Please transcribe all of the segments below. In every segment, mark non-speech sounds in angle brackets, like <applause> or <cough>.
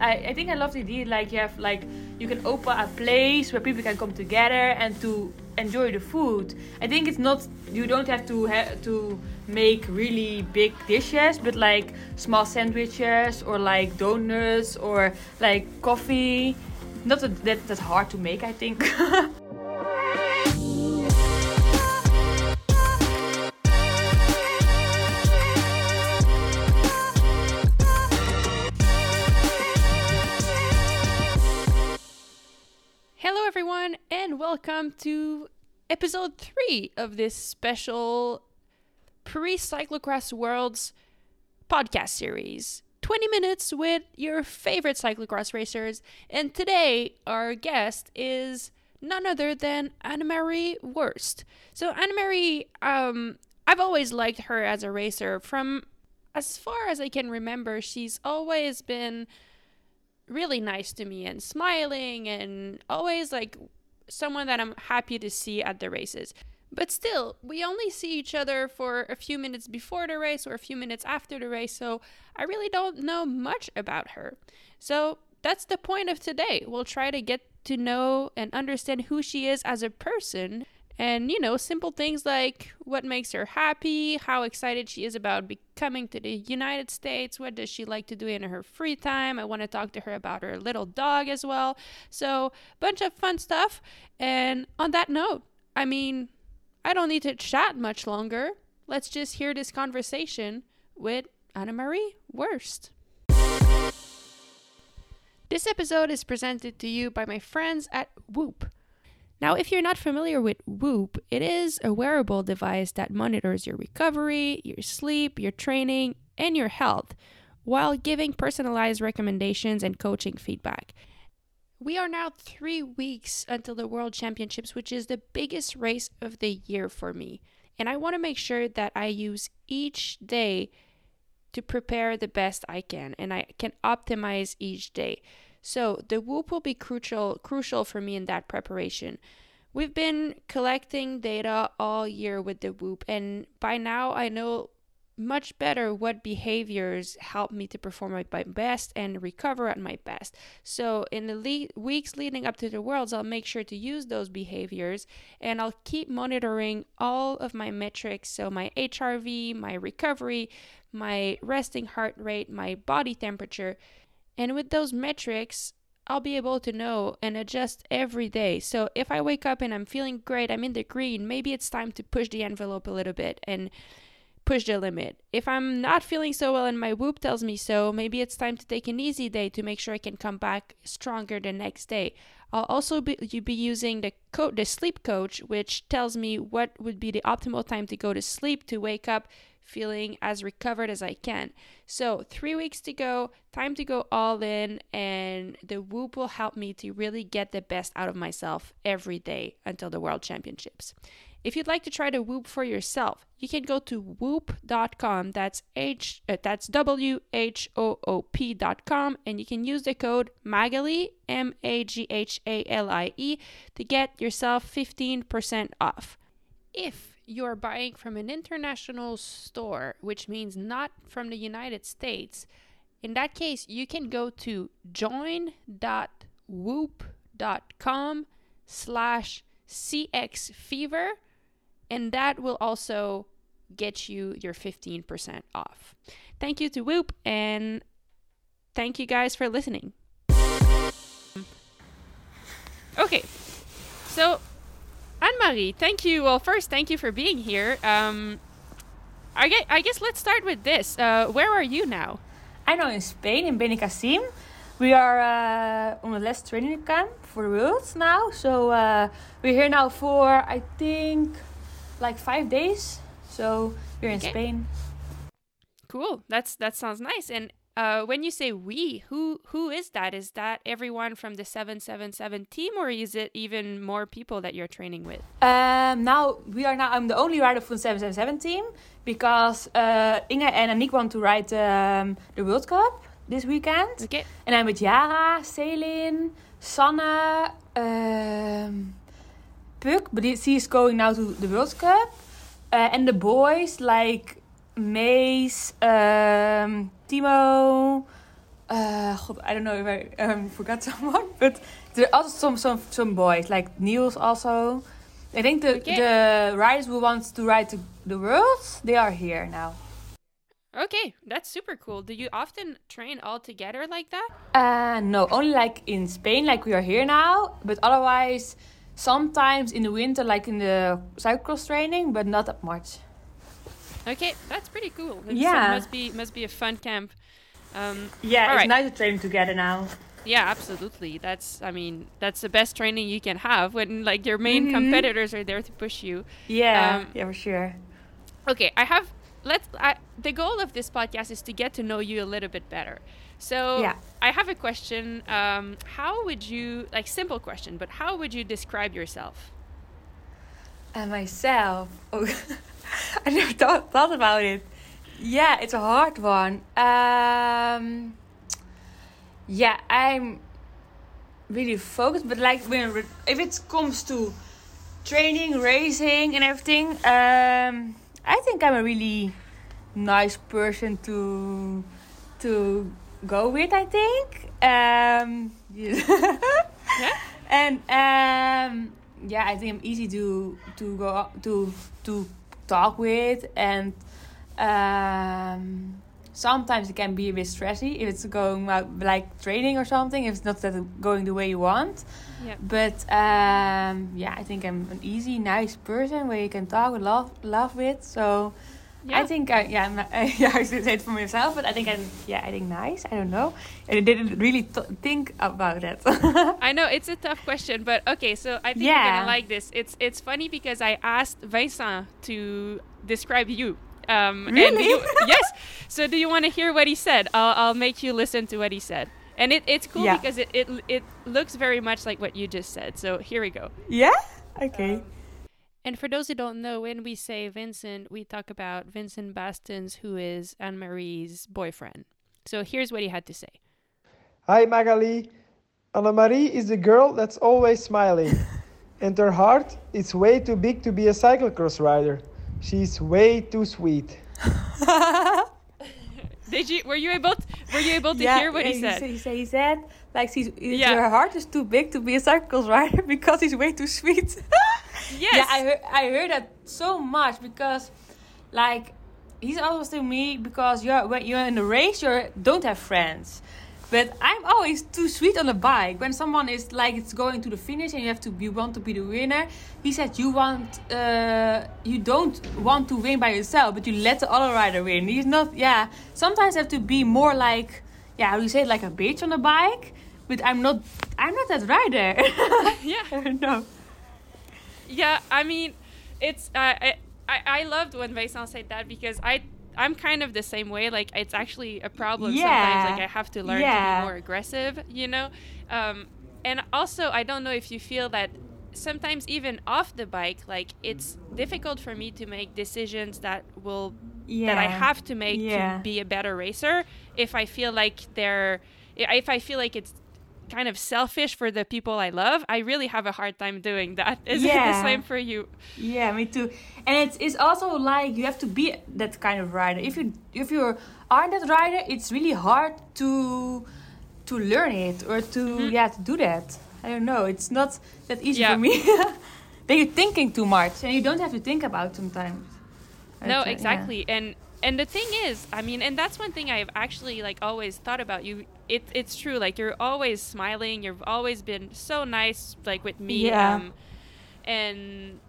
I, I think I love the idea like you have like you can open a place where people can come together and to enjoy the food. I think it's not you don't have to have to make really big dishes, but like small sandwiches or like donuts or like coffee. Not that, that that's hard to make, I think. <laughs> welcome to episode three of this special Paris Cyclocross Worlds podcast series. 20 minutes with your favorite cyclocross racers. And today, our guest is none other than Annemarie Worst. So, Annemarie, um, I've always liked her as a racer. From as far as I can remember, she's always been really nice to me and smiling and always like someone that I'm happy to see at the races. But still, we only see each other for a few minutes before the race or a few minutes after the race, so I really don't know much about her. So that's the point of today. We'll try to get to know and understand who she is as a person and you know simple things like what makes her happy how excited she is about coming to the united states what does she like to do in her free time? I want to talk to her about her little dog as well. So bunch of fun stuff. And on that note i mean i don't need to chat much longer. Let's just hear this conversation with annemarie worst this episode is presented to you by my friends at whoop now, if you're not familiar with Whoop, it is a wearable device that monitors your recovery, your sleep, your training, and your health while giving personalized recommendations and coaching feedback. We are now three weeks until the World Championships, which is the biggest race of the year for me. And I want to make sure that I use each day to prepare the best I can and I can optimize each day. So the Whoop will be crucial crucial for me in that preparation. We've been collecting data all year with the Whoop, and by now I know much better what behaviors help me to perform at my best and recover at my best. So, in the le- weeks leading up to the Worlds, I'll make sure to use those behaviors and I'll keep monitoring all of my metrics. So, my HRV, my recovery, my resting heart rate, my body temperature and with those metrics, I'll be able to know and adjust every day. So if I wake up and I'm feeling great, I'm in the green, maybe it's time to push the envelope a little bit and push the limit. If I'm not feeling so well and my whoop tells me so, maybe it's time to take an easy day to make sure I can come back stronger the next day. I'll also be, you be using the co- the sleep coach, which tells me what would be the optimal time to go to sleep to wake up feeling as recovered as I can. So, three weeks to go, time to go all in, and the Whoop will help me to really get the best out of myself every day until the World Championships. If you'd like to try the Whoop for yourself, you can go to whoop.com. That's H uh, that's W H O O P.com and you can use the code MAGHALIE M A G H A L I E to get yourself 15% off. If you're buying from an international store, which means not from the United States, in that case, you can go to join.whoop.com slash cxfever, and that will also get you your 15% off. Thank you to Whoop, and thank you guys for listening. Okay, so Annemarie, thank you. Well, first, thank you for being here. Um, I guess, I guess let's start with this. Uh, where are you now? I'm now in Spain, in Benicassim. We are uh, on the last training camp for the Worlds now. So uh, we're here now for, I think, like five days. So we're in Okay. Spain. Cool. That's that sounds nice. And uh, when you say we, who who is that? Is that everyone from the seven seven seven team, or is it even more people that you're training with? Um, now we are now. I'm the only rider from the 777 team because uh, Inge and Aniek want to ride um, the World Cup this weekend. Okay. And I'm with Yara, Selin, Sanne, um, Puck, but he- she's going now to the World Cup. Uh, and the boys like Mace, um, Timo, uh, God, I don't know if I um, forgot <laughs> someone, but there are also some some some boys like Niels also. I think the Okay. the riders who want to ride to the world, they are here now. Okay, that's super cool. Do you often train all together like that? Uh, no, only like in Spain, like we are here now. But otherwise, sometimes in the winter, like in the cyclocross training, but not that much. Okay, that's pretty cool. It's, uh, Yeah. must be must be a fun camp. Um, Yeah, it's right. nice to train together now. yeah, absolutely. That's I mean that's the best training you can have when like your main Mhm. competitors are there to push you. Yeah, Um, yeah, for sure. Okay, I have let's I, the goal of this podcast is to get to know you a little bit better. So Yeah. I have a question. Um, how would you like simple question, but how would you describe yourself? And myself, oh, <laughs> <laughs> I never thought, thought about it. Yeah, it's a hard one. Um, yeah, I'm really focused, but like when if it comes to training, racing, and everything, um, I think I'm a really nice person to to go with. I think. Um, <laughs> Yeah. And um, yeah, I think I'm easy to to go to to talk with, and um, sometimes it can be a bit stressy if it's going out like training or something. If it's not that going the way you want, Yeah. but um, yeah, I think I'm an easy, nice person where you can talk and laugh, laugh with. So Yeah. I think, I, yeah, I'm, uh, yeah, <laughs> I should say it for myself, but I think I'm, yeah, I think nice. I don't know, and I didn't really th- think about that. <laughs> I know it's a tough question, but okay. So I think you're gonna like this. It's it's funny because I asked Vincent to describe you. Um, and Really? you- yes. So do you want to hear what he said? I'll I'll make you listen to what he said. And it, it's cool Yeah. because it, it it looks very much like what you just said. So here we go. yeah. Okay. And for those who don't know, when we say Vincent, we talk about Vincent Baestaens, who is Annemarie's boyfriend. So here's what he had to say. Hi Magali. Annemarie is the girl that's always smiling. <laughs> and her heart is way too big to be a cyclocross rider. She's way too sweet. <laughs> Did you were you able to, were you able to hear what yeah, he said? He said, he said like she's, Yeah. her heart is too big to be a cycles rider <laughs> because he's way too sweet. <laughs> Yes. Yeah, I heard I heard that so much because like he's always to me because you're when you're in a race you don't have friends. But I'm always too sweet on a bike. When someone is like it's going to the finish and you have to you want to be the winner. He said you want uh, you don't want to win by yourself, but you let the other rider win. He's not yeah. Sometimes I have to be more like yeah, how do you say it, like a bitch on a bike. But I'm not I'm not that rider. <laughs> yeah. no. Yeah, I mean, it's uh, I, I I loved when Vincent said that because I I'm kind of the same way. Like it's actually a problem Yeah. sometimes. Like I have to learn to be more aggressive, you know. Um, and also, I don't know if you feel that sometimes even off the bike, like it's difficult for me to make decisions that will that I have to make Yeah. to be a better racer. If I feel like they're, if I feel like it's kind of selfish for the people I love, I really have a hard time doing that. <laughs> Is it the same for you? Yeah, me too. And it's it's also like you have to be that kind of rider. If you if you aren't that rider, it's really hard to to learn it or to yeah to do that. I don't know. It's not that easy Yeah. for me. <laughs> then you're thinking too much, and you don't have to think about sometimes. No, uh, yeah. exactly. And and the thing is, I mean, and that's one thing I've actually like always thought about you. It it's true. Like you're always smiling. You've always been so nice, like with me. Yeah. Um, and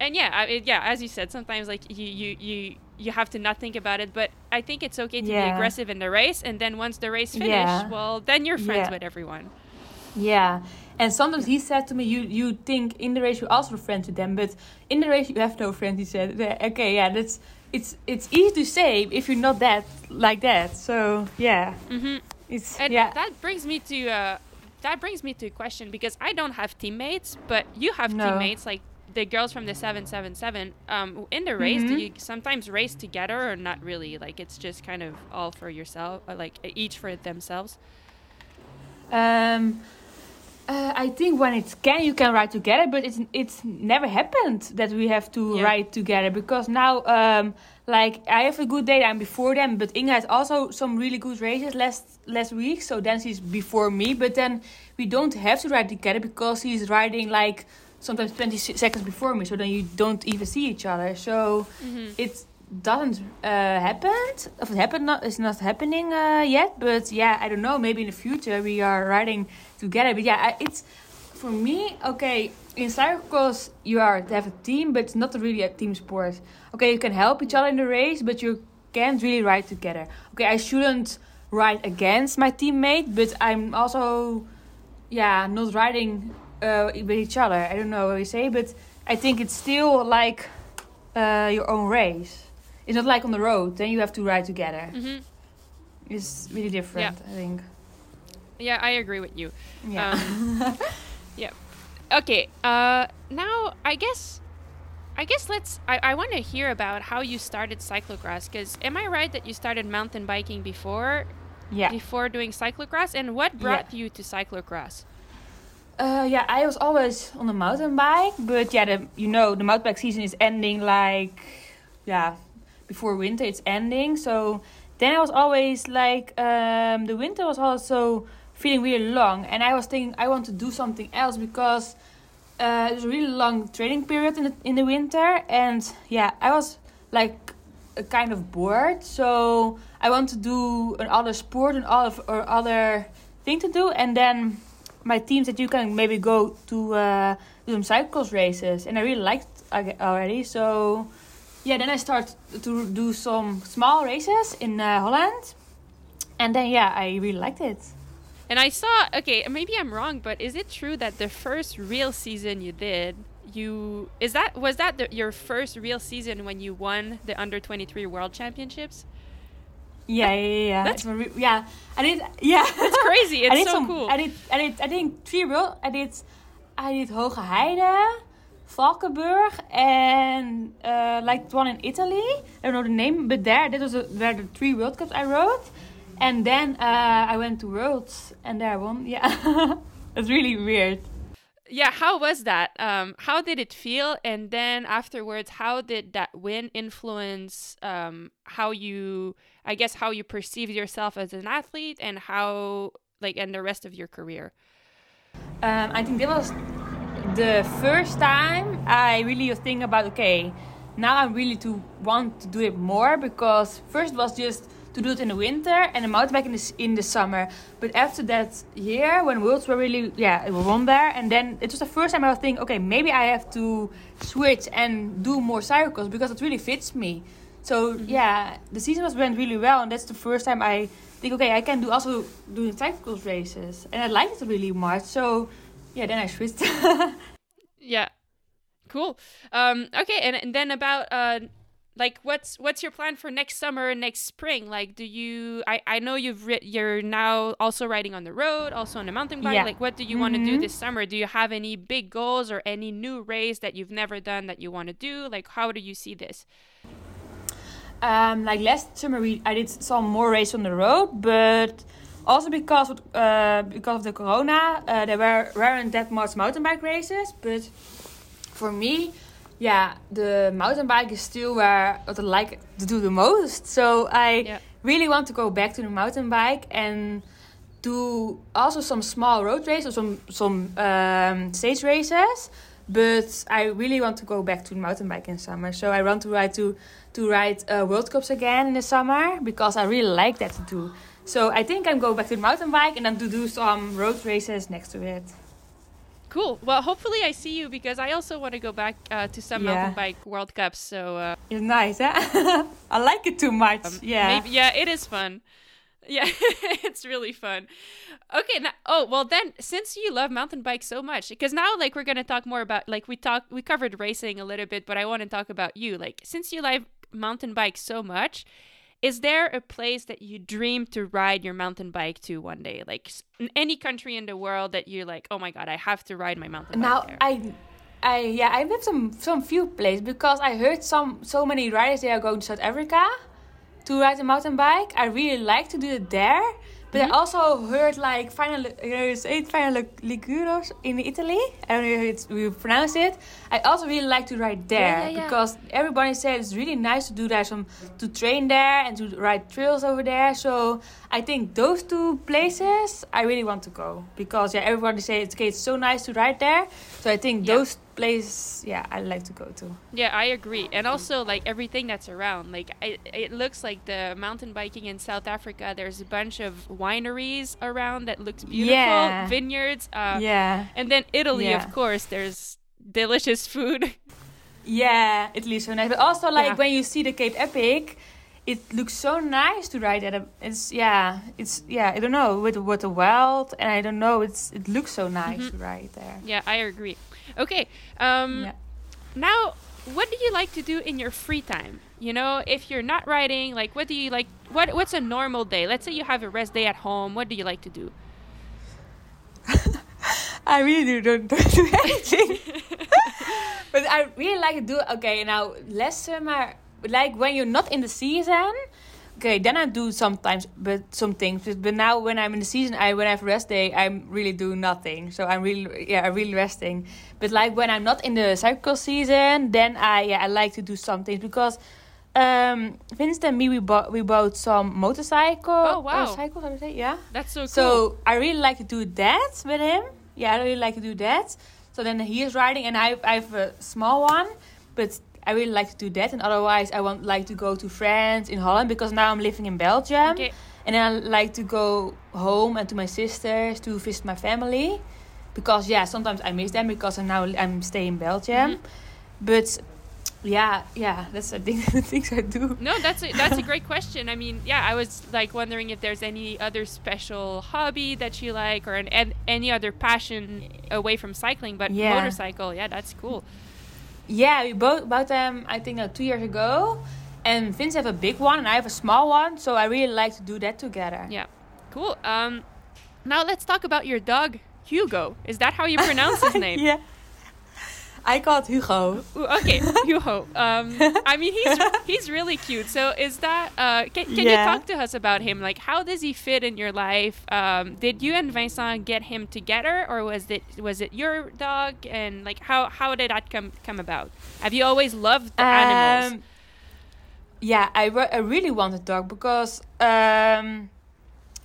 and yeah, I, it- yeah. As you said, sometimes like you you you you have to not think about it. But I think it's okay to be aggressive in the race, and then once the race finish, Yeah. well, then you're friends Yeah. with everyone. Yeah, and sometimes he said to me, "You you think in the race you're also friends with them, but in the race you have no friends." He said, "Okay, yeah, that's it's it's easy to say if you're not that like that." So yeah, hmm it's And yeah, that brings me to uh, that brings me to a question because I don't have teammates, but you have No. teammates like the girls from the seven seven seven. Um, in the race, do Mhm. you sometimes race together or not really? Like it's just kind of all for yourself, or like each for themselves. um, Uh, I think when it can, you can ride together, but it's it's never happened that we have to Yeah. ride together because now, um, like I have a good day, I'm before them, but Inge has also some really good races last last week, so then she's before me. But then we don't have to ride together because she's riding like sometimes 20 seconds before me, so then you don't even see each other. So Mhm. it doesn't uh, happen. If it happened, not it's not happening uh, yet. But yeah, I don't know. Maybe in the future we are riding together. But yeah, it's for me. Okay, in cyclocross you are to have a team, but it's not really a team sport. Okay, you can help each other in the race, but you can't really ride together. Okay, I shouldn't ride against my teammate, but I'm also yeah not riding uh, with each other. I don't know what you say, but I think it's still like uh, your own race. It's not like on the road. Then you have to ride together. Mhm. It's really different. I think. Yeah, I agree with you. Yeah. Um, <laughs> yeah. Okay. Uh, now I guess, I guess let's. I, I want to hear about how you started cyclocross. Because am I right that you started mountain biking before yeah. before doing cyclocross? And what brought you to cyclocross? Uh, yeah, I was always on the mountain bike, but yeah, the, you know, the mountain bike season is ending like, yeah, before winter it's ending. So then I was always like, um, the winter was also feeling really long, and I was thinking I want to do something else because uh, it a really long training period in the, in the winter, and yeah, I was like a kind of bored. So I want to do another sport and all of or other thing to do, and then my team said you can maybe go to uh, do some cycles races, and I really liked already. So yeah, then I started to do some small races in uh, Holland, and then yeah, I really liked it. And I saw. Okay, maybe I'm wrong, but is it true that the first real season you did, you is that was that the, your first real season when you won the under 23 World Championships? Yeah, yeah, yeah. yeah. That's- re- yeah. I did. Yeah, <laughs> It's crazy. It's did so some, cool. I did. I did. I think three world. I did. I did Hoogerheide, Valkenburg, and uh, like the one in Italy. I don't know the name, but there, that was a, where the three World Cups I rode. And then uh, I went to Worlds, and there I won. <laughs> Yeah, it's really weird. yeah how was that um how did it feel and then afterwards how did that win influence um how you i guess how you perceived yourself as an athlete and how like and the rest of your career Um, I think that was the first time I really think about okay, now I really to want to do it more because first was just to do it in the winter and the mountain bike in the in the summer. But after that year when worlds were really yeah we won there and then it was the first time I was thinking okay maybe I have to switch and do more cycles because it really fits me. So mm-hmm. yeah, the season was went really well and that's the first time I think okay I can do also doing cycles races and I liked it really much. So yeah, then I switched. <laughs> yeah. Cool. Um okay and, and then about uh like what's what's your plan for next summer and next spring? Like do you i i know you've ri- you're now also riding on the road also on a mountain bike. Yeah. like what do you want to do this summer? Do you have any big goals or any new race that you've never done that you want to do? Like how do you see this? Um, like last summer, we I did some more race on the road, but also because of, uh, because of the corona, uh, there were weren't that much mountain bike races. But for me, yeah, the mountain bike is still where what I like to do the most. So I Yeah. really want to go back to the mountain bike and do also some small road races or some some um, stage races. But I really want to go back to the mountain bike in summer. So I want to ride to to ride uh, World Cups again in the summer because I really like that to do. So I think I'm going back to the mountain bike and then to do some road races next to it. cool well hopefully i see you because i also want to go back uh, to some Yeah. mountain bike world cups so uh, It's nice, huh? <laughs> I like it too much. Um, yeah. Maybe, yeah, it is fun. <laughs> Yeah, <laughs> it's really fun. Okay, now, oh well, then since you love mountain bikes so much, because now like we're gonna talk more about like we talked we covered racing a little bit, but I want to talk about you. Like since you love mountain bikes so much, is there a place that you dream to ride your mountain bike to one day? Like in any country in the world that you're like, oh my god, I have to ride my mountain Now bike there. I, I yeah I have some some few places because I heard some so many riders they are going to South Africa to ride a mountain bike. I really like to do it there, But I mhm. also heard like final, you say it final Liguros in Italy. I don't know how we pronounce it. I also really like to ride there Yeah, yeah, yeah. because everybody said it's really nice to do that, some to train there and to ride trails over there. So I think those two places I really want to go because yeah, everybody says it's, okay, it's so nice to ride there. So I think those places, yeah, I like to go to. Yeah, I agree. And also like everything that's around. Like I, it looks like the mountain biking in South Africa. There's a bunch of wineries around that looks beautiful, Yeah. vineyards. Uh, yeah. And then Italy, Yeah. of course. There's delicious food. Yeah, Italy is so nice. But also, like Yeah. when you see the Cape Epic, it looks so nice to ride at. A, it's yeah, it's yeah. I don't know with with the wild, and I don't know. It's it looks so nice Mhm. to ride there. yeah, I agree. Okay. Um, Yeah. Now, what do you like to do in your free time? You know, if you're not riding, like, what do you like? What What's a normal day? Let's say you have a rest day at home. What do you like to do? <laughs> I really don't do <laughs> anything. <laughs> but I really like to do okay now less summer like when you're not in the season okay then I do sometimes but some things but, but now when I'm in the season I when I have rest day I'm really doing nothing so I'm really yeah I'm really resting but like when I'm not in the cycle season then I yeah I like to do some things because um Vincent and me we bought we bought some motorcycle Oh, wow. cycles how to say yeah That's so cool. so I really like to do that with him. Yeah, I really like to do that. So then he is riding, and I I have a small one, but I really like to do that. And otherwise, I want like to go to France in Holland because now I'm living in Belgium, okay. and I like to go home and to my sisters to visit my family, because yeah, sometimes I miss them because I'm now I'm staying in Belgium, Mhm. but. Yeah, yeah, that's I think <laughs> the things I do. No, that's a, that's a great question. I mean, yeah, I was like wondering if there's any other special hobby that you like or an, an, any other passion away from cycling, but Yeah. motorcycle, yeah, that's cool. Yeah, we both bought them. I think uh, two years ago, and Vince have a big one and I have a small one. So I really like to do that together. Yeah, cool. Um, now let's talk about your dog Hugo. Is that how you pronounce his <laughs> name? yeah. I call it Hugo. Okay, <laughs> Hugo. Um, I mean, he's he's really cute. So, is that? Uh, can can you talk to us about him? Like, how does he fit in your life? Um, did you and Vincent get him together, or was it was it your dog? And like, how how did that come come about? Have you always loved the animals? Um, yeah, I, re- I really want a dog because um,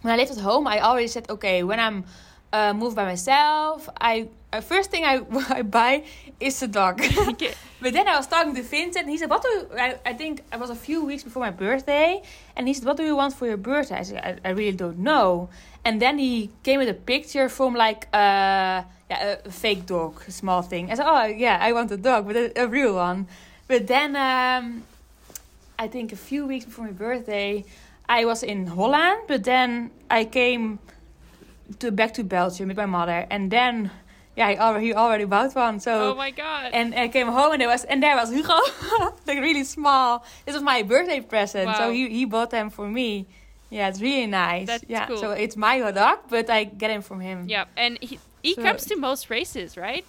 when I lived at home, I always said, okay, when I'm uh, moved by myself, I uh, first thing I, <laughs> I buy is a dog. <laughs> Okay. <laughs> But then I was talking to Vincent, and he said, "What do you, I, I think it was a few weeks before my birthday?" And he said, "What do you want for your birthday?" I said, "I, I really don't know." And then he came with a picture from like uh, yeah, a fake dog, a small thing. I said, "Oh yeah, I want a dog, but a, a real one." But then um, I think a few weeks before my birthday, I was in Holland, but then I came to back to Belgium with my mother, and then yeah, he already he already bought one. So oh my god! and I came home and there was and there was Hugo, <laughs> like really small. This was my birthday present, Wow. so he he bought them for me. Yeah, it's really nice. That's yeah, cool. so it's my dog, but I get him from him. yeah, and he he So- comes to most races, right?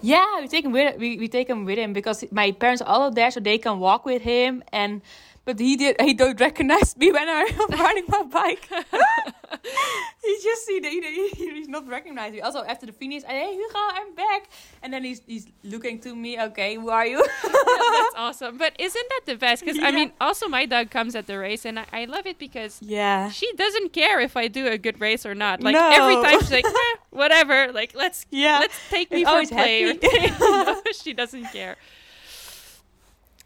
Yeah, we take him with we, we take him with him because my parents are all there, so they can walk with him. And but he did he don't recognize me when I'm <laughs> riding my bike. <laughs> he just see the, he, he's not recognize me. Also after the finish, I hey Hugo, I'm back. And then he's he's looking to me. Okay, who are you? <laughs> That's awesome. But isn't that the best? Because I mean, also my dog comes at the race, and I, I love it because yeah. she doesn't care if I do a good race or not. Like No. every time she's like, eh, whatever. Like let's Yeah. let's take me She's for a play. Or no, she doesn't care.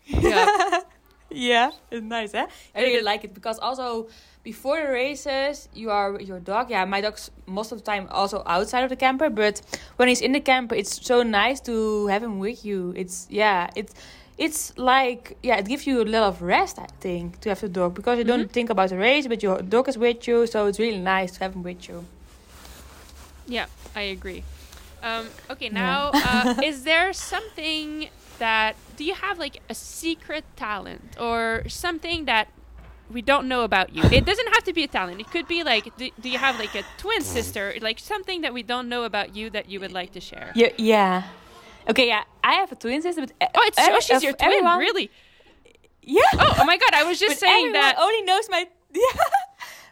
Yeah. Yeah, it's nice, eh? I really like it because also before the races, you are with your dog. Yeah, my dog's most of the time also outside of the camper, but when he's in the camper, it's so nice to have him with you. It's yeah, it's it's like yeah, it gives you a lot of rest. I think to have the dog because you don't think about the race, but your dog is with you, so it's really nice to have him with you. Yeah, I agree. Um, okay, now <laughs> uh, is there something that do you have like a secret talent or something that we don't know about you? It doesn't have to be a talent. It could be like do, do you have like a twin sister, like something that we don't know about you that you would like to share? Yeah, yeah. Okay, yeah, I have a twin sister, but eh, Oh, it's oh, she's eh, your twin, everyone, really? Yeah. Oh, oh my god, I was just But saying everyone that. only knows my <laughs> yeah.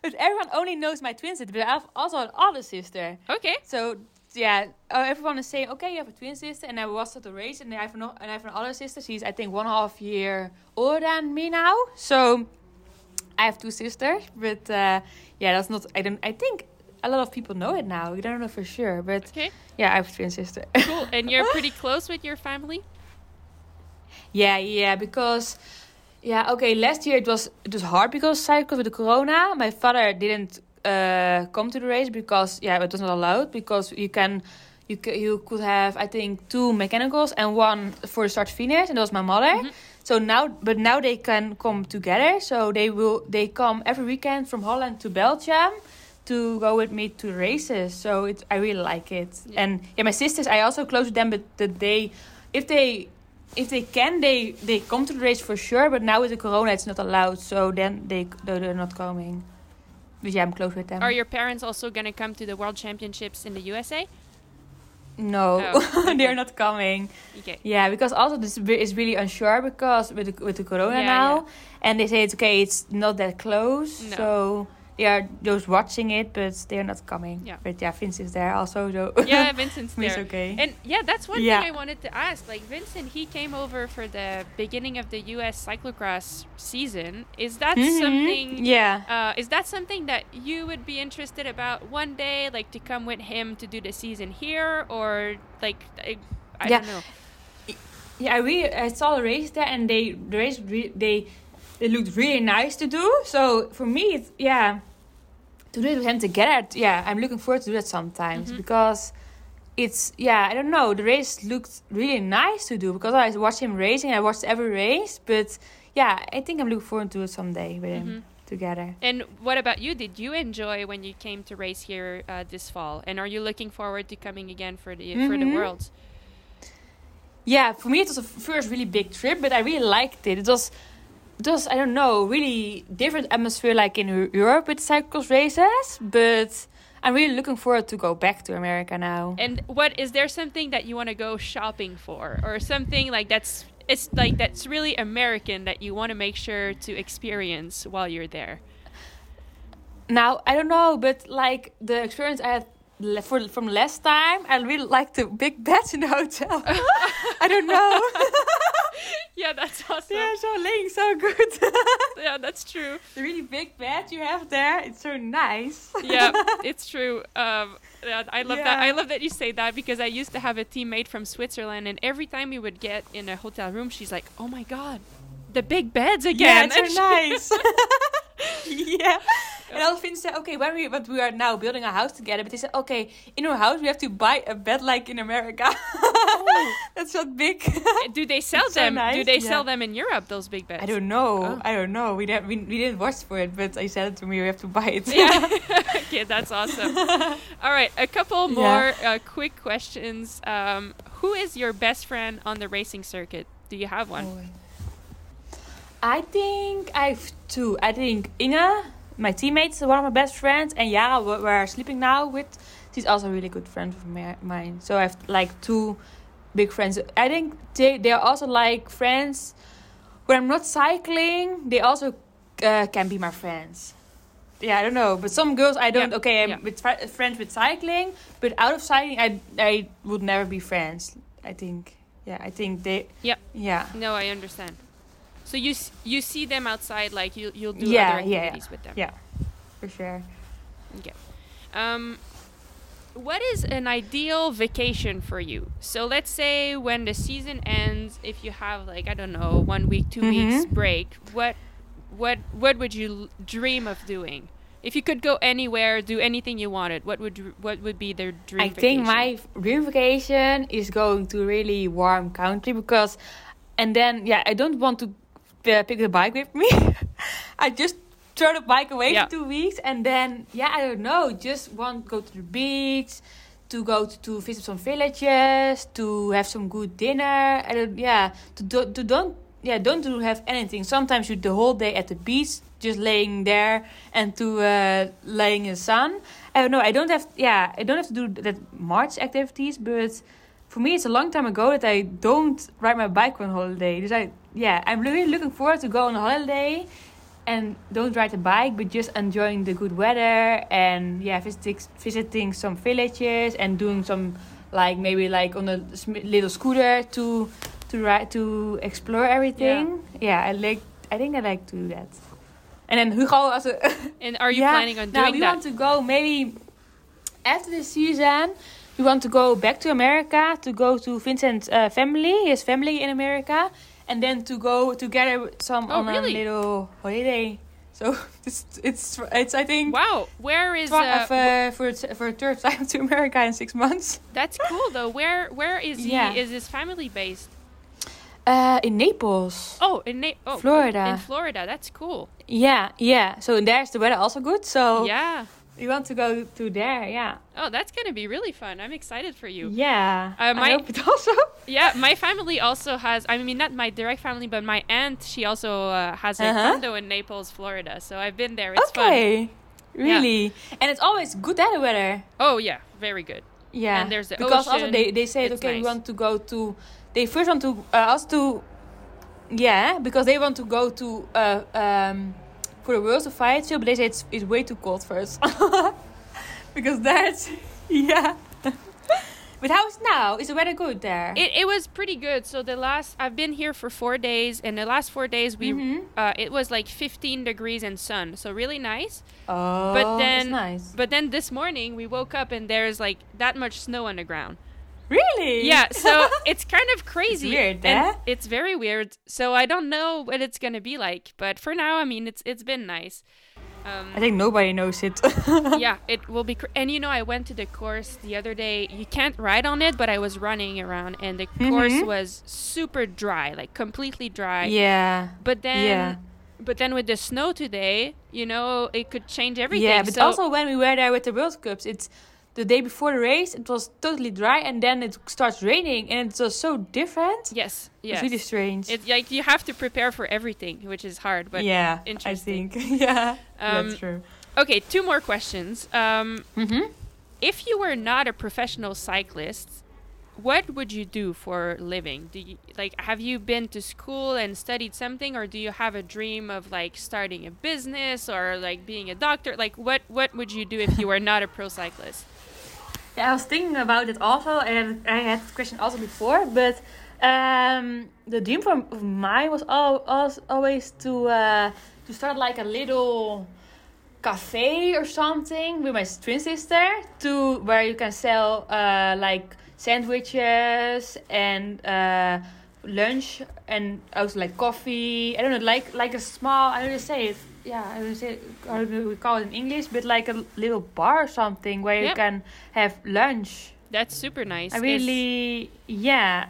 but everyone only knows my twin sister. But I have also an older sister. Okay. So yeah, uh, everyone is saying, okay, you have a twin sister, and I was at the race, and I have an and I have an older sister. She's I think one and a half year older than me now. So I have two sisters, but uh, yeah, that's not. I don't. I think a lot of people know it now. We don't know for sure, but Okay. yeah, I have a twin sister. Cool. And <laughs> you're pretty close with your family? Yeah, yeah, because yeah, okay. Last year it was it was hard because cycles with the corona. My father didn't uh, come to the race because yeah, it was not allowed because you can. You, c- you could have I think two mechanicals and one for the start finish and that was my mother. So now but now they can come together. So they will they come every weekend from Holland to Belgium to go with me to races. So it I really like it. Yeah. And yeah, my sisters I also close with them, but that they if they if they can, they they come to the race for sure. But now with the corona, it's not allowed. So then they they- they're not coming. Yeah, I'm close with them. Are your parents also going to come to the World Championships in the USA? no, Oh, <laughs> okay. they're not coming. Okay. Yeah, because also this is really unsure because with the, with the corona Yeah, now, yeah. and they say it's okay, it's not that close. No. So they are just watching it, but they're not coming. Yeah. But yeah, Vince is there also. So Yeah, <laughs> Vincent's it's there. okay. And yeah, that's one Yeah. thing I wanted to ask. Like Vincent, he came over for the beginning of the U.S. cyclocross season. Is that Mhm. something? Yeah. Uh, is that something that you would be interested about one day, like to come with him to do the season here, or like I, I Yeah. don't know. Yeah, I really I saw the race there, and they the race re- they they looked really nice to do. So for me, it's yeah, to do it with him together. Yeah, I'm looking forward to do that sometimes Mhm. because it's yeah I don't know the race looked really nice to do because I watched him racing. I watched every race, but yeah, I think I'm looking forward to it someday with Mhm. him together. And what about you? Did you enjoy when you came to race here uh, this fall? And are you looking forward to coming again for the for the Mhm. worlds? Yeah, for me it was a first really big trip, but I really liked it. It was, was I don't know, really different atmosphere like in Europe with cycles races. But I'm really looking forward to go back to America now. And what is there something that you want to go shopping for, or something like that's it's like that's really American that you want to make sure to experience while you're there? Now I don't know, but like the experience I had for from last time, I really like the big beds in the hotel. <laughs> I don't know. <laughs> Yeah, that's awesome. They're so laying so good. <laughs> yeah, that's true. the really big bed you have there, it's so nice. yeah, it's true. Um, yeah, I love that. I love that you say that because I used to have a teammate from Switzerland, and every time we would get in a hotel room, she's like, "Oh my god, the big beds Yeah, again!" it's so nice. yeah. And all said, okay, when we but we are now building a house together, but they said, okay, in our house we have to buy a bed like in America. <laughs> That's not big. Do they sell It's so them? Do they yeah. sell them in Europe? Those big beds? I don't know. Oh. I don't know. We didn't we, we didn't watch for it, but I said it to me. We have to buy it. Yeah. <laughs> <laughs> okay, that's awesome. All right, a couple more uh, quick questions. Um, who is your best friend on the racing circuit? Do you have one? Oh. I think I have two. I think Inge, my teammates, one of my best friends, and Yara, we're sleeping now with. She's also a really good friend of mine. So I have like two big friends. I think they they are also like friends. When I'm not cycling, they also uh, can be my friends. Yeah, I don't know, but some girls I don't. Yeah, Okay, I'm yeah. with fri- friends with cycling, but out of cycling, I I would never be friends. I think. Yeah, I think they. Yeah. Yeah. No, I understand. So you you see them outside, like you you'll do Yeah, other yeah, yeah. activities with them. Yeah. For sure. Um, what is an ideal vacation for you? So let's say when the season ends, if you have like I don't know one week, 2 weeks Mhm. break, what what what would you l- dream of doing? If you could go anywhere, do anything you wanted, what would what would be their dream? I think my dream vacation is going to really warm country because, and then yeah, I don't want to pick the bike with me. <laughs> I just throw the bike away Yeah. for two weeks and then yeah, I don't know, just want to go to the beach, to go to, to visit some villages, to have some good dinner. I don't yeah, to do, to don't yeah don't do have anything. Sometimes you the whole day at the beach, just laying there and to uh, laying in the sun. I don't know. I don't have yeah. I don't have to do that much activities, but for me it's a long time ago that I don't ride my bike on holiday. Dus I yeah, I'm really looking forward to go on a holiday and don't ride a bike, but just enjoying the good weather and yeah, visiting visiting some villages and doing some like maybe like on a sm- little scooter to to ride to explore everything. Yeah, I like. I think I like to do that. And then Hugo, as a And are you <laughs> yeah, planning on now doing we that? We want to go maybe after the season. We want to go back to America to go to Vincent's uh, family, his family in America, and then to go together with some Oh, on really? a little holiday. So <laughs> it's it's it's I think wow, where is uh, uh, for for for a third time <laughs> to America in six months. that's cool though. Where where is he? Yeah. Is his family based? Uh, in Naples. Oh, in Na- oh, Florida. In Florida, that's cool. Yeah, yeah. So there's the weather also good. So Yeah. We want to go to there. Yeah, Oh, that's gonna be really fun. I'm excited for you. yeah. Uh, my- I hope it also. <laughs> Yeah, my family also has. I mean, not my direct family, but my aunt. She also uh, has a Uh-huh. condo in Naples, Florida. So I've been there. It's fun. okay. Really, and it's always good that weather. Oh yeah, very good. Yeah, And there's the because also they they say It's okay we want to go to. They first want to uh, us to. Yeah, because they want to go to uh, um, for the World of Fight show, but they say it's it's way too cold first. <laughs> because that's <laughs> yeah. <laughs> but how is it now? Is the weather good there? It, it was pretty good. So the last I've been here for four days, and the last four days we Mhm. uh, it was like 15 degrees and sun, so really nice. oh, but that's then nice. but then this morning we woke up and there's like that much snow on the ground. Really? Yeah, so <laughs> it's kind of crazy. weird, and eh? It's very weird. So I don't know what it's gonna be like, but for now, I mean, it's it's been nice. Um, I think nobody knows it. <laughs> yeah, it will be. Cr- and you know, I went to the course the other day. You can't ride on it, but I was running around, and the course Mhm. was super dry, like completely dry. yeah. But then, Yeah. but then with the snow today, you know, it could change everything. Yeah, but So- also when we were there with the World Cups, it's the day before the race. It was totally dry, and then it starts raining, and it's just so different. yes, yes. It's really strange. It's like you have to prepare for everything, which is hard. But yeah, I interesting. think. <laughs> yeah, Um, that's true. okay, two more questions. Um, Mm-hmm. if you were not a professional cyclist, what would you do for a living? Do you like have you been to school and studied something or do you have a dream of like starting a business or like being a doctor? Like what what would you do if you were not a pro cyclist? Yeah, I was thinking about it also, and I had this question also before, but um, the dream for mine was al- al- always to uh, to start like a little cafe or something with my twin sister to where you can sell uh, like sandwiches and uh, lunch and also like coffee. I don't know, like like a small. I don't know say it. Yeah, I how do we call it in English, but like a little bar or something where Yeah. you can have lunch. That's super nice. I Is- really, yeah,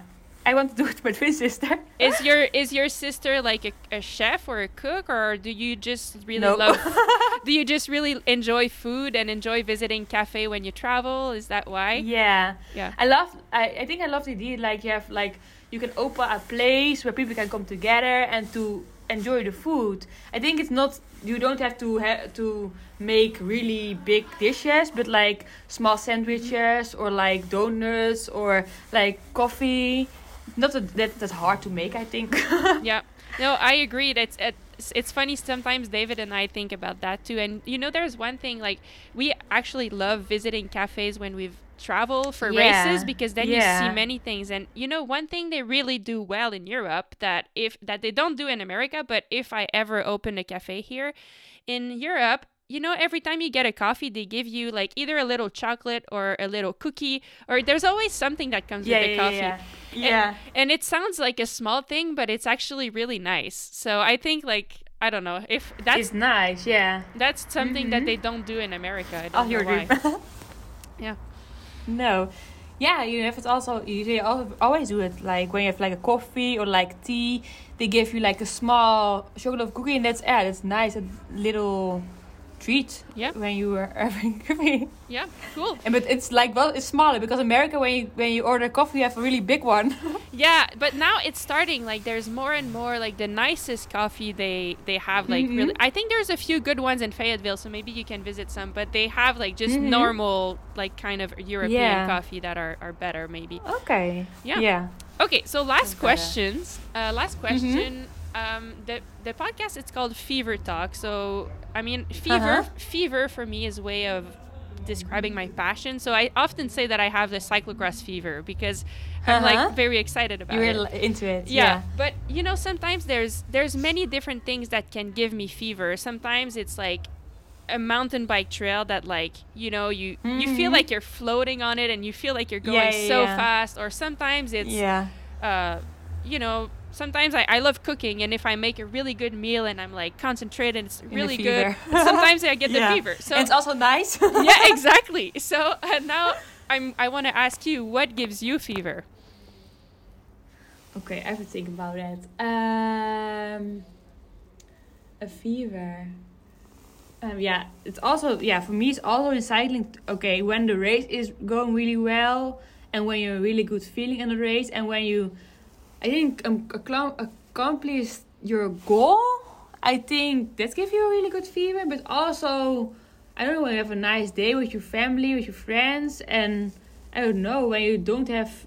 I want to do it with my twin sister. <laughs> Is, your <laughs> is your sister like a, a chef or a cook or do you just really No. love <laughs> do you just really enjoy food and enjoy visiting cafe when you travel? Is that why? Yeah. Yeah. I love I, I think I love the idea like you have like you can open a place where people can come together and to enjoy the food. I think it's not you don't have to ha- to make really big dishes but like small sandwiches or like donuts or like coffee. Not that, that that's hard to make, I think. <laughs> yeah no i agree it's it's it's funny sometimes david and i think about that too and you know there's one thing like we actually love visiting cafes when we've traveled for Yeah, races because then you see many things and you know one thing they really do well in europe that if that they don't do in america but if i ever open a cafe here in europe you know every time you get a coffee they give you like either a little chocolate or a little cookie or there's always something that comes yeah, with the yeah, coffee yeah. and- Yeah. and it sounds like a small thing, but it's actually really nice. So I think like I don't know if that's it's nice, yeah. that's something that Mhm. they don't do in America. I Oh, don't know your why. <laughs> Yeah. No. Yeah, you have it also. You always do it like when you have like a coffee or like tea. They give you like a small chocolate cookie, and that's yeah, that's nice. A little treat. Yeah. When you are <laughs> having coffee, Yeah, cool. and but it's like well, it's smaller because America when you when you order coffee, you have a really big one. <laughs> Yeah, but now it's starting. Like there's more and more like the nicest coffee they they have. Like Mhm. really, I think there's a few good ones in Fayetteville, so maybe you can visit some. But they have like just Mhm. normal like kind of European Yeah. coffee that are are better maybe. okay. Yeah. Yeah. Okay, so last questions. Uh, last question. Um, the the podcast it's called Fever Talk. So I mean, fever Uh-huh. fever for me is a way of describing my passion. So I often say that I have the cyclocross fever because I'm Uh-huh. like very excited about You're it. into it. yeah. but you know sometimes there's there's many different things that can give me fever sometimes it's like a mountain bike trail that like you know you you feel Mhm. like you're floating on it and you feel like you're going Yeah, yeah, so yeah. fast or sometimes it's Yeah. uh you know sometimes I, I love cooking and if i make a really good meal and i'm like concentrated and it's the really good sometimes i get the <laughs> Yeah. fever so and it's also nice. <laughs> yeah <laughs> exactly so uh, now i'm i want to ask you what gives you fever Okay, I have to think about it. Um, a fever. Um, yeah, it's also yeah for me. It's also in cycling. Okay, when the race is going really well, and when you're really good feeling in the race, and when you, I think um, accom- accomplish your goal. I think that gives you a really good fever. But also, I don't know when you have a nice day with your family, with your friends, and I don't know when you don't have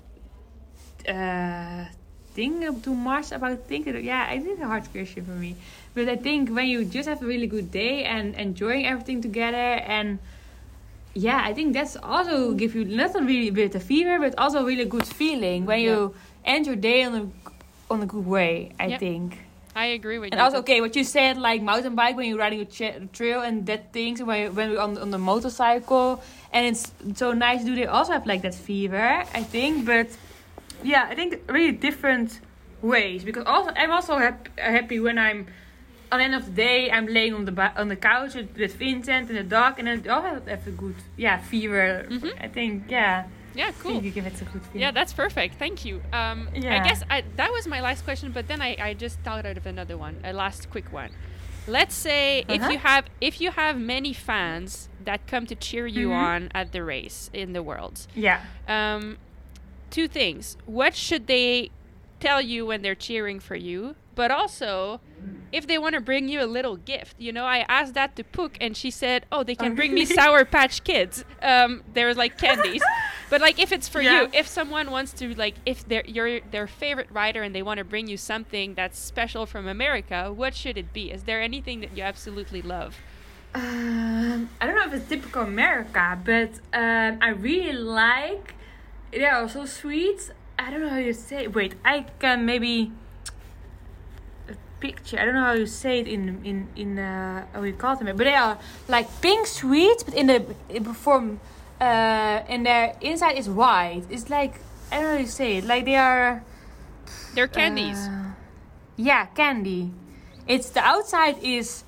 uh, think too much about thinking. Yeah, I think a hard question for me. But I think when you just have a really good day and enjoying everything together and yeah, I think that's also give you not a bit of fever, but also a really good feeling when you end your day on a on a good way. I Yeah. think. i agree with And you also, okay, what you said, like mountain bike when you're riding a cha- trail and that things when you, when we're on on the motorcycle, and it's so nice do. They also have like that fever, I think. But yeah, I think really different ways because also I'm also hap- happy when I'm on the end of the day I'm laying on the ba- on the couch with, with Vincent and the dog, and then I also have a good yeah fever. Mhm. I think yeah, yeah cool you give it a good. Yeah, that's perfect. Thank you. Um, I guess I, that was my last question, but then I, I just thought of another one, a last quick one. Let's say if Uh-huh. you have if you have many fans that come to cheer you Mhm. on at the race in the world, yeah. um, two things. What should they tell you when they're cheering for you? But also, if they want to bring you a little gift, you know, I asked that to Puck, and she said, "Oh, they can Oh, bring me? <laughs> Sour Patch Kids. Um, they're like candies." <laughs> but like, if it's for Yeah. you, if someone wants to like, if they're you're their favorite rider and they want to bring you something that's special from America, what should it be? Is there anything that you absolutely love? Um, I don't know if it's typical America, but um, I really like. They are so sweet. I don't know how you say. Wait, I can maybe picture. I don't know how you say it in in in uh, how you call them, but they are like pink sweets, but in the in form. Uh, and their inside is white. It's like I don't know how you say it. Like they are. They're candies. Uh, yeah, candy. It's the outside is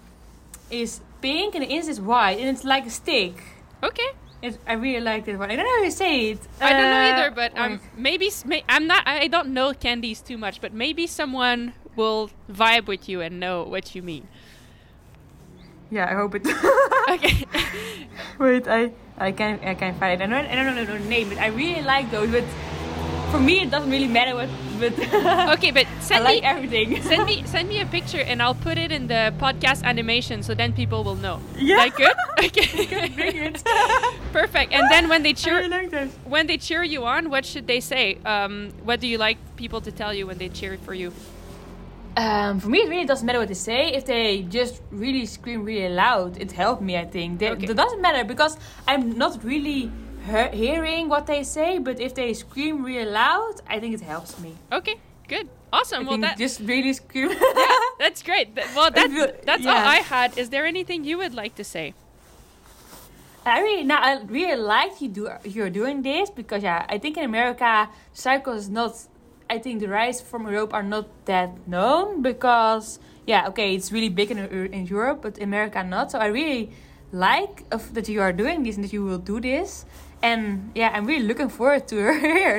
is pink and the inside is white, and it's like a stick. okay. It's, I really like this one. I don't know how you say it. I don't know Uh, either, but um, maybe may, I'm not. I don't know candies too much, but maybe someone will vibe with you and know what you mean. yeah, I hope it. <laughs> Okay. <laughs> wait, I I can I can find it. I don't I don't know the name, but I really like those. But for me, it doesn't really matter what. But <laughs> okay, but send like me everything. send me send me a picture and I'll put it in the podcast animation so then people will know. Yeah. That good? Okay. Bring it. Perfect. And then when they cheer really like this. when they cheer you on, what should they say? Um, what do you like people to tell you when they cheer for you? Um, for me, it really doesn't matter what they say. If they just really scream really loud, it helped me. I think they, Okay. it doesn't matter because I'm not really he- hearing what they say. But if they scream really loud, I think it helps me. Okay. Good. Awesome. I well, that just really scream. <laughs> that's great. Well, that, feel- that's all. I had. Is there anything you would like to say? I really, now I really like you do you're doing this because yeah, I think in America cycles is not. I think the rides from Europe are not that known because yeah, okay, it's really big in in Europe, but America not. So I really like of, that you are doing this and that you will do this. And yeah, I'm really looking forward to <laughs>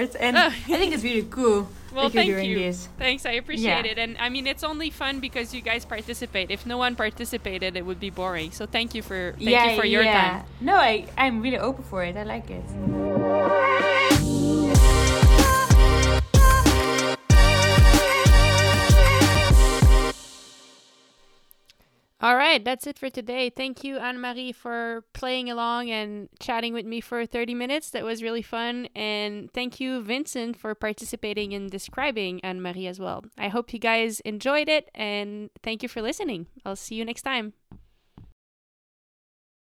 it. And Oh. I think it's really cool <laughs> Well, that you're thank doing you. this. Thanks, I appreciate Yeah. it. And I mean, it's only fun because you guys participate. If no one participated, it would be boring. So thank you for thank yeah, you for your yeah. time. No, I I'm really open for it. I like it. All right. that's it for today. Thank you, Annemarie, for playing along and chatting with me for 30 minutes. That was really fun. And thank you, Vincent, for participating in describing Annemarie as well. I hope you guys enjoyed it and thank you for listening. I'll see you next time.